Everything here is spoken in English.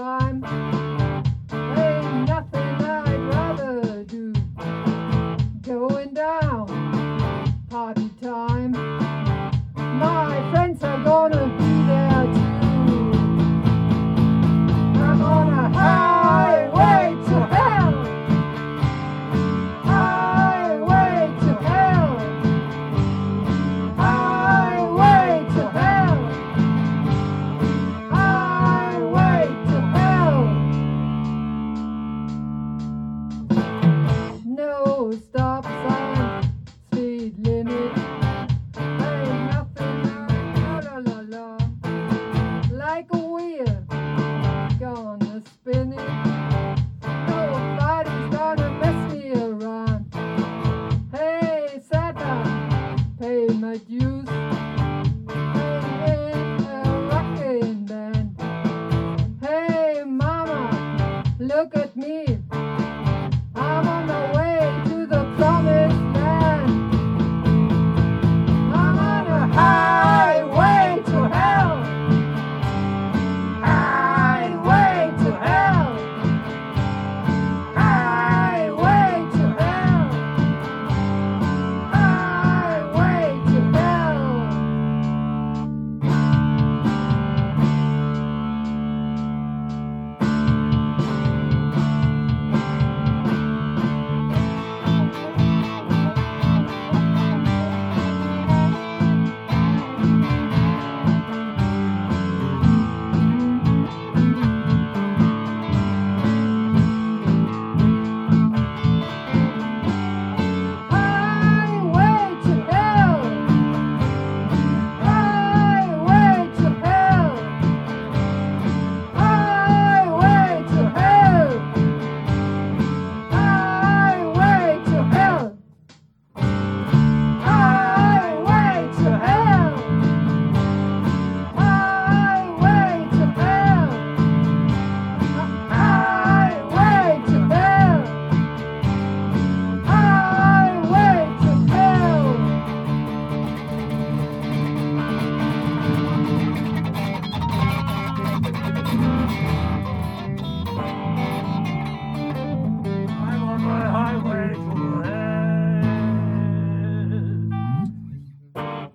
time. Ain't nothing I'd rather do. Going down, party. look at me. I'm on the way.